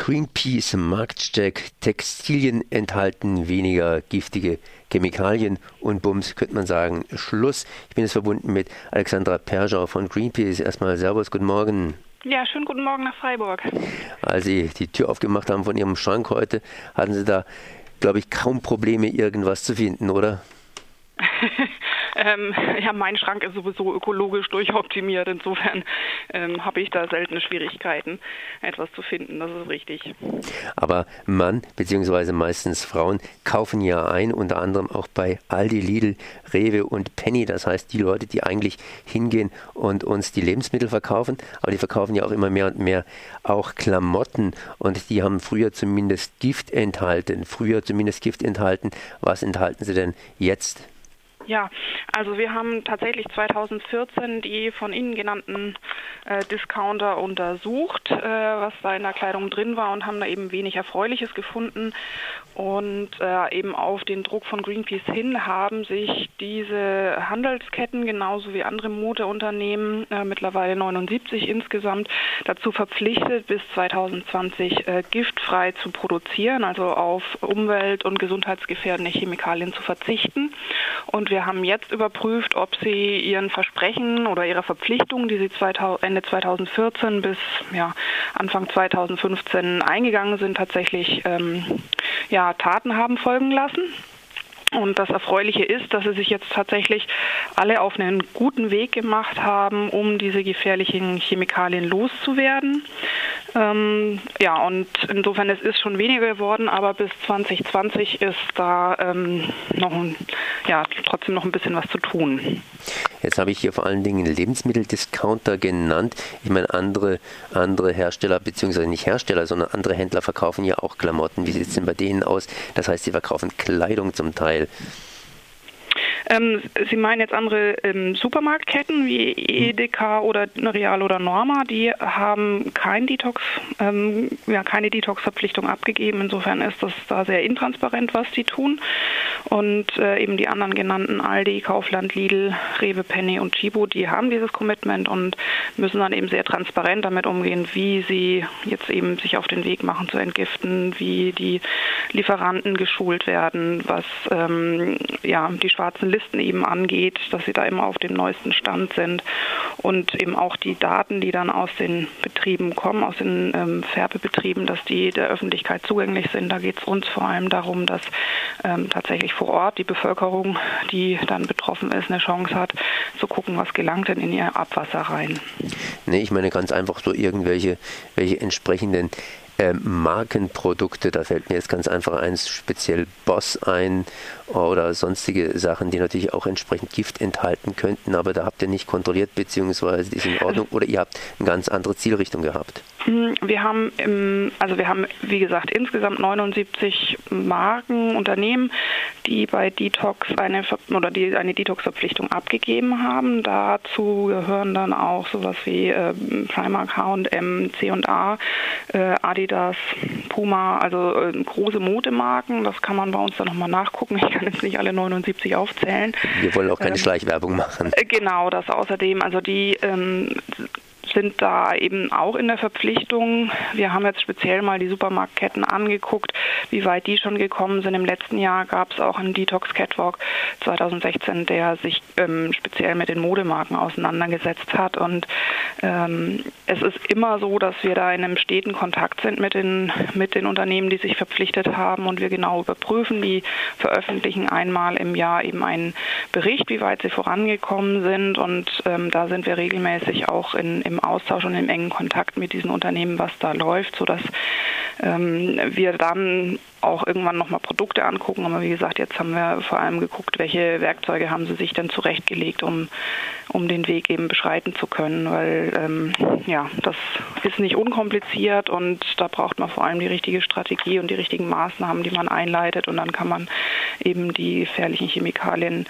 Greenpeace Marktcheck, Textilien enthalten weniger giftige Chemikalien und Bums, könnte man sagen, Schluss. Ich bin jetzt verbunden mit Alexandra Perschau von Greenpeace. Erstmal Servus, guten Morgen. Ja, schönen guten Morgen nach Freiburg. Als Sie die Tür aufgemacht haben von Ihrem Schrank heute, hatten Sie da, glaube ich, kaum Probleme, irgendwas zu finden, oder? Ähm, ja, mein Schrank ist sowieso ökologisch durchoptimiert. Insofern ähm, habe ich da seltene Schwierigkeiten, etwas zu finden. Das ist richtig. Aber Mann, beziehungsweise meistens Frauen, kaufen ja ein, unter anderem auch bei Aldi, Lidl, Rewe und Penny. Das heißt, die Leute, die eigentlich hingehen und uns die Lebensmittel verkaufen, aber die verkaufen ja auch immer mehr und mehr auch Klamotten und die haben früher zumindest Gift enthalten. Früher zumindest Gift enthalten. Was enthalten sie denn jetzt? Ja, also wir haben tatsächlich 2014 die von Ihnen genannten äh, Discounter untersucht, äh, was da in der Kleidung drin war und haben da eben wenig Erfreuliches gefunden. Und äh, eben auf den Druck von Greenpeace hin haben sich diese Handelsketten genauso wie andere Modeunternehmen, äh, mittlerweile 79 insgesamt, dazu verpflichtet, bis 2020 äh, giftfrei zu produzieren, also auf umwelt- und gesundheitsgefährdende Chemikalien zu verzichten. Und wir haben jetzt überprüft, ob sie ihren Versprechen oder ihrer Verpflichtungen, die sie 2000, Ende 2014 bis ja, Anfang 2015 eingegangen sind, tatsächlich ähm, ja, Taten haben folgen lassen. Und das Erfreuliche ist, dass sie sich jetzt tatsächlich alle auf einen guten Weg gemacht haben, um diese gefährlichen Chemikalien loszuwerden. Ähm, ja, und insofern es ist schon weniger geworden, aber bis 2020 ist da ähm, noch ein, ja, trotzdem noch ein bisschen was zu tun. Jetzt habe ich hier vor allen Dingen Lebensmitteldiscounter genannt. Ich meine, andere, andere Hersteller, beziehungsweise nicht Hersteller, sondern andere Händler verkaufen ja auch Klamotten. Wie sieht es denn bei denen aus? Das heißt, sie verkaufen Kleidung zum Teil. Ähm, Sie meinen jetzt andere ähm, Supermarktketten wie Edeka oder Real oder Norma, die haben kein Detox, ähm, ja, keine Detox-Verpflichtung abgegeben. Insofern ist das da sehr intransparent, was die tun. Und äh, eben die anderen genannten Aldi, Kaufland, Lidl, Rewe, Penny und Chibo, die haben dieses Commitment und müssen dann eben sehr transparent damit umgehen, wie sie jetzt eben sich auf den Weg machen zu entgiften, wie die Lieferanten geschult werden, was ähm, ja die schwarzen Listen Listen eben angeht, dass sie da immer auf dem neuesten Stand sind und eben auch die Daten, die dann aus den Betrieben kommen, aus den ähm, Färbebetrieben, dass die der Öffentlichkeit zugänglich sind. Da geht es uns vor allem darum, dass ähm, tatsächlich vor Ort die Bevölkerung, die dann betroffen ist, eine Chance hat, zu gucken, was gelangt denn in ihr Abwasser rein. Nee, ich meine ganz einfach so irgendwelche welche entsprechenden äh, Markenprodukte, da fällt mir jetzt ganz einfach eins speziell Boss ein oder sonstige Sachen, die natürlich auch entsprechend Gift enthalten könnten, aber da habt ihr nicht kontrolliert, beziehungsweise die sind in Ordnung oder ihr habt eine ganz andere Zielrichtung gehabt? Hm, wir haben, also wir haben, wie gesagt, insgesamt 79 Marken, Unternehmen, die bei Detox eine oder die eine Detox-Verpflichtung abgegeben haben. Dazu gehören dann auch sowas wie äh, Primark, H&M, C&A, äh, Adidas, Puma, also äh, große Modemarken. Das kann man bei uns dann nochmal nachgucken. Ich kann jetzt nicht alle 79 aufzählen. Wir wollen auch keine ähm, Schleichwerbung machen. Äh, genau, das außerdem. Also die ähm, sind da eben auch in der Verpflichtung. Wir haben jetzt speziell mal die Supermarktketten angeguckt, wie weit die schon gekommen sind. Im letzten Jahr gab es auch einen Detox Catwalk 2016, der sich ähm, speziell mit den Modemarken auseinandergesetzt hat. Und ähm, es ist immer so, dass wir da in einem steten Kontakt sind mit den, mit den Unternehmen, die sich verpflichtet haben und wir genau überprüfen. Die veröffentlichen einmal im Jahr eben einen Bericht, wie weit sie vorangekommen sind. Und ähm, da sind wir regelmäßig auch in, im Austausch und im engen Kontakt mit diesen Unternehmen, was da läuft, sodass ähm, wir dann auch irgendwann nochmal Produkte angucken. Aber wie gesagt, jetzt haben wir vor allem geguckt, welche Werkzeuge haben sie sich denn zurechtgelegt, um, um den Weg eben beschreiten zu können, weil ähm, ja, das ist nicht unkompliziert und da braucht man vor allem die richtige Strategie und die richtigen Maßnahmen, die man einleitet. Und dann kann man eben die gefährlichen Chemikalien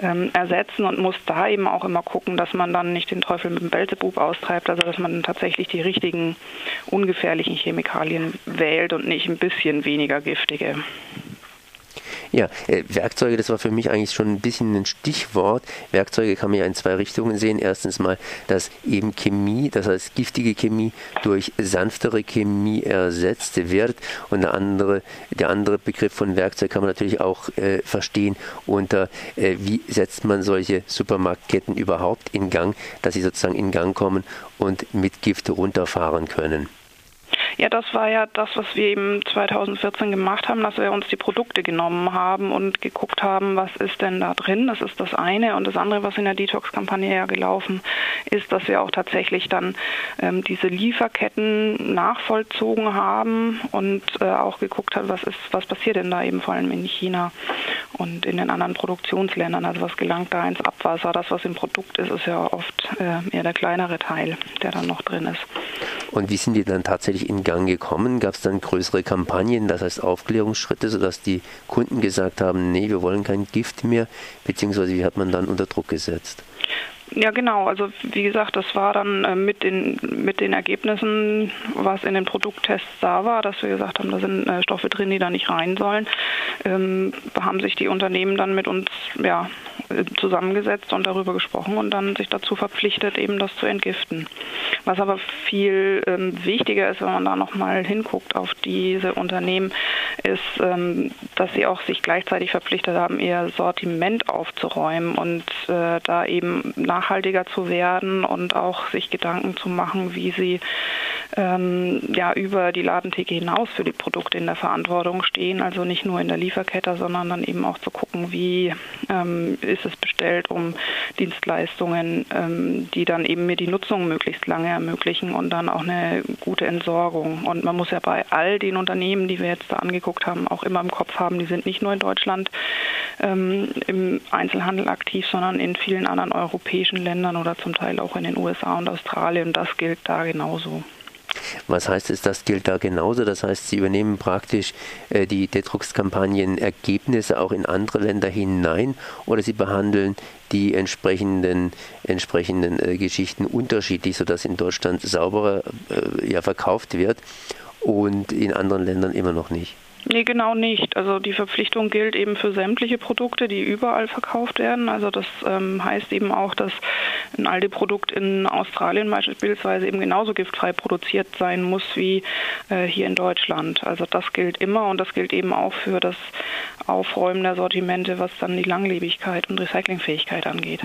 ähm, ersetzen und muss da eben auch immer gucken, dass man dann nicht den Teufel mit dem Belzebub austreibt, also dass man tatsächlich die richtigen ungefährlichen Chemikalien wählt und nicht ein bisschen weniger giftige. Ja, äh, Werkzeuge, das war für mich eigentlich schon ein bisschen ein Stichwort. Werkzeuge kann man ja in zwei Richtungen sehen. Erstens mal, dass eben Chemie, das heißt giftige Chemie, durch sanftere Chemie ersetzt wird. Und der andere, der andere Begriff von Werkzeug kann man natürlich auch äh, verstehen unter, äh, wie setzt man solche Supermarktketten überhaupt in Gang, dass sie sozusagen in Gang kommen und mit Gift runterfahren können. Ja, das war ja das, was wir eben 2014 gemacht haben, dass wir uns die Produkte genommen haben und geguckt haben, was ist denn da drin. Das ist das eine. Und das andere, was in der Detox-Kampagne ja gelaufen ist, dass wir auch tatsächlich dann ähm, diese Lieferketten nachvollzogen haben und äh, auch geguckt haben, was ist, was passiert denn da eben vor allem in China und in den anderen Produktionsländern. Also was gelangt da ins Abwasser? Das, was im Produkt ist, ist ja oft äh, eher der kleinere Teil, der dann noch drin ist. Und wie sind die dann tatsächlich in Gang gekommen? Gab es dann größere Kampagnen, das heißt Aufklärungsschritte, sodass die Kunden gesagt haben, nee, wir wollen kein Gift mehr, beziehungsweise wie hat man dann unter Druck gesetzt? Ja, genau. Also wie gesagt, das war dann äh, mit, den, mit den Ergebnissen, was in den Produkttests da war, dass wir gesagt haben, da sind äh, Stoffe drin, die da nicht rein sollen, ähm, haben sich die Unternehmen dann mit uns ja, zusammengesetzt und darüber gesprochen und dann sich dazu verpflichtet, eben das zu entgiften. Was aber viel ähm, wichtiger ist, wenn man da nochmal hinguckt auf diese Unternehmen, ist, ähm, dass sie auch sich gleichzeitig verpflichtet haben, ihr Sortiment aufzuräumen und äh, da eben nachhaltiger zu werden und auch sich Gedanken zu machen, wie sie ähm, ja über die Ladentheke hinaus für die Produkte in der Verantwortung stehen. Also nicht nur in der Lieferkette, sondern dann eben auch zu gucken, wie ähm, ist es bestellt, um Dienstleistungen, ähm, die dann eben mir die Nutzung möglichst lange ermöglichen und dann auch eine gute Entsorgung. Und man muss ja bei all den Unternehmen, die wir jetzt da angeguckt haben, auch immer im Kopf haben, die sind nicht nur in Deutschland ähm, im Einzelhandel aktiv, sondern in vielen anderen europäischen Ländern oder zum Teil auch in den USA und Australien. Das gilt da genauso. Was heißt es, das gilt da genauso? Das heißt, Sie übernehmen praktisch äh, die Detrux-Kampagnen-Ergebnisse auch in andere Länder hinein oder Sie behandeln die entsprechenden, entsprechenden äh, Geschichten unterschiedlich, sodass in Deutschland sauberer äh, ja, verkauft wird und in anderen Ländern immer noch nicht? Nee, genau nicht. Also die Verpflichtung gilt eben für sämtliche Produkte, die überall verkauft werden. Also das ähm, heißt eben auch, dass ein Aldi-Produkt in Australien beispielsweise eben genauso giftfrei produziert sein muss wie äh, hier in Deutschland. Also das gilt immer und das gilt eben auch für das Aufräumen der Sortimente, was dann die Langlebigkeit und Recyclingfähigkeit angeht.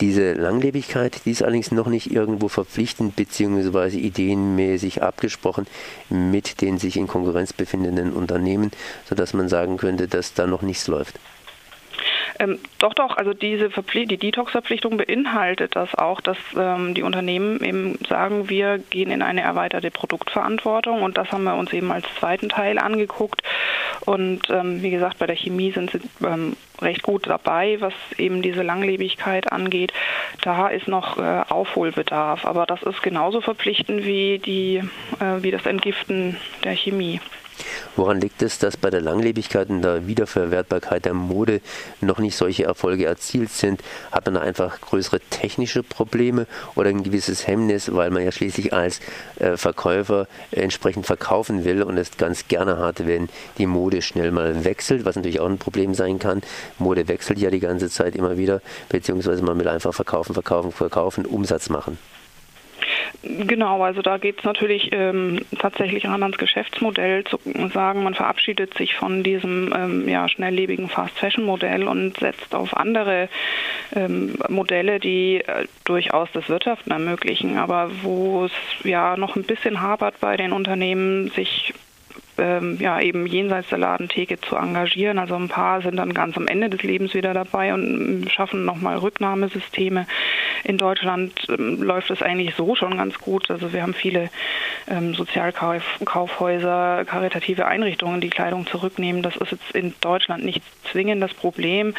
Diese Langlebigkeit, die ist allerdings noch nicht irgendwo verpflichtend bzw. ideenmäßig abgesprochen mit den sich in Konkurrenz befindenden Unternehmen, sodass man sagen könnte, dass da noch nichts läuft. Ähm, doch, doch, also diese die Detox-Verpflichtung beinhaltet das auch, dass ähm, die Unternehmen eben sagen, wir gehen in eine erweiterte Produktverantwortung und das haben wir uns eben als zweiten Teil angeguckt. Und ähm, wie gesagt, bei der Chemie sind sie ähm, recht gut dabei, was eben diese Langlebigkeit angeht. Da ist noch äh, Aufholbedarf, aber das ist genauso verpflichtend wie, die, äh, wie das Entgiften der Chemie. Woran liegt es, dass bei der Langlebigkeit und der Wiederverwertbarkeit der Mode noch nicht solche Erfolge erzielt sind? Hat man da einfach größere technische Probleme oder ein gewisses Hemmnis, weil man ja schließlich als äh, Verkäufer entsprechend verkaufen will und es ganz gerne hat, wenn die Mode schnell mal wechselt, was natürlich auch ein Problem sein kann. Mode wechselt ja die ganze Zeit immer wieder, beziehungsweise man will einfach verkaufen, verkaufen, verkaufen, Umsatz machen. Genau, also da geht es natürlich ähm, tatsächlich ran ans Geschäftsmodell zu sagen, man verabschiedet sich von diesem ähm, ja, schnelllebigen Fast-Fashion-Modell und setzt auf andere ähm, Modelle, die äh, durchaus das Wirtschaften ermöglichen, aber wo es ja noch ein bisschen hapert bei den Unternehmen, sich ähm, ja eben jenseits der Ladentheke zu engagieren. Also ein paar sind dann ganz am Ende des Lebens wieder dabei und schaffen nochmal Rücknahmesysteme. In Deutschland ähm, läuft es eigentlich so schon ganz gut. Also wir haben viele ähm, Sozialkaufhäuser, karitative Einrichtungen, die Kleidung zurücknehmen. Das ist jetzt in Deutschland nicht zwingendes Problem,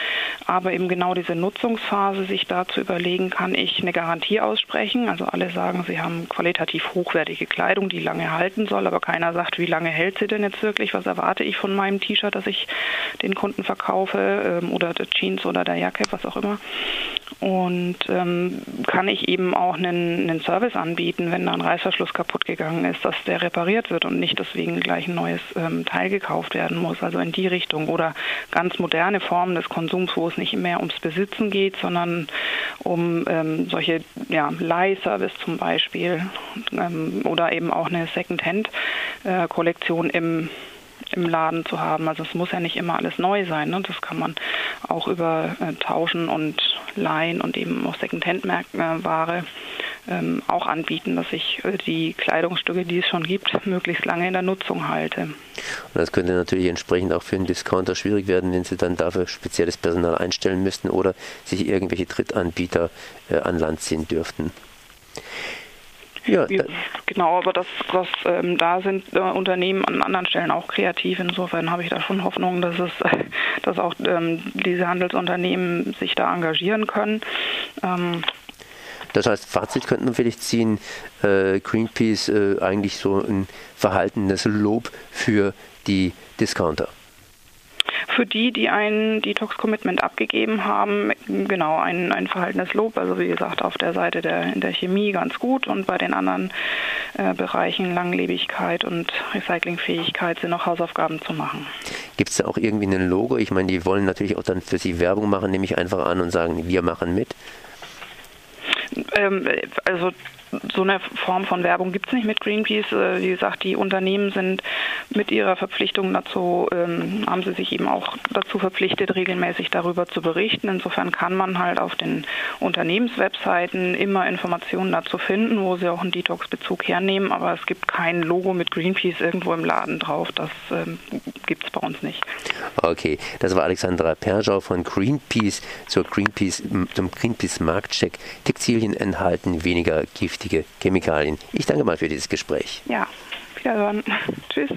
aber eben genau diese Nutzungsphase, sich da zu überlegen, kann ich eine Garantie aussprechen? Also alle sagen, sie haben qualitativ hochwertige Kleidung, die lange halten soll, aber keiner sagt, wie lange hält sie denn jetzt wirklich? Was erwarte ich von meinem T-Shirt, das ich den Kunden verkaufe ähm, oder der Jeans oder der Jacke, was auch immer. Und ähm, kann ich eben auch einen, einen Service anbieten, wenn da ein Reißverschluss kaputt gegangen ist, dass der repariert wird und nicht deswegen gleich ein neues ähm, Teil gekauft werden muss. Also in die Richtung. Oder ganz moderne Formen des Konsums, wo es nicht mehr ums Besitzen geht, sondern um ähm, solche ja, Leihservice zum Beispiel ähm, oder eben auch eine Second-Hand-Kollektion im im Laden zu haben. Also es muss ja nicht immer alles neu sein. Ne? Das kann man auch über äh, Tauschen und Leihen und eben auch Secondhand-Ware ähm, auch anbieten, dass ich äh, die Kleidungsstücke, die es schon gibt, möglichst lange in der Nutzung halte. Und das könnte natürlich entsprechend auch für einen Discounter schwierig werden, wenn sie dann dafür spezielles Personal einstellen müssten oder sich irgendwelche Drittanbieter äh, an Land ziehen dürften. Ja, genau, aber das, das ähm, da sind äh, Unternehmen an anderen Stellen auch kreativ. Insofern habe ich da schon Hoffnung, dass es, dass auch ähm, diese Handelsunternehmen sich da engagieren können. Ähm, das heißt, Fazit könnten wir vielleicht ziehen, äh, Greenpeace äh, eigentlich so ein verhaltenes Lob für die Discounter für die, die ein Detox-Commitment abgegeben haben, genau ein, ein verhaltenes Lob. Also wie gesagt, auf der Seite der, der Chemie ganz gut und bei den anderen äh, Bereichen Langlebigkeit und Recyclingfähigkeit sind noch Hausaufgaben zu machen. Gibt es da auch irgendwie ein Logo? Ich meine, die wollen natürlich auch dann für sie Werbung machen, nehme ich einfach an und sagen, wir machen mit. Ähm, also so eine Form von Werbung gibt es nicht mit Greenpeace. Äh, wie gesagt, die Unternehmen sind mit ihrer Verpflichtung dazu, ähm, haben sie sich eben auch dazu verpflichtet, regelmäßig darüber zu berichten. Insofern kann man halt auf den Unternehmenswebseiten immer Informationen dazu finden, wo sie auch einen Detox-Bezug hernehmen. Aber es gibt kein Logo mit Greenpeace irgendwo im Laden drauf. Das ähm, gibt es bei uns nicht. Okay, das war Alexandra Perschau von Greenpeace zur Greenpeace, zum Greenpeace Marktcheck. Textilien enthalten weniger Gift giftige Chemikalien. Ich danke mal für dieses Gespräch. Ja, wiederhören. Tschüss.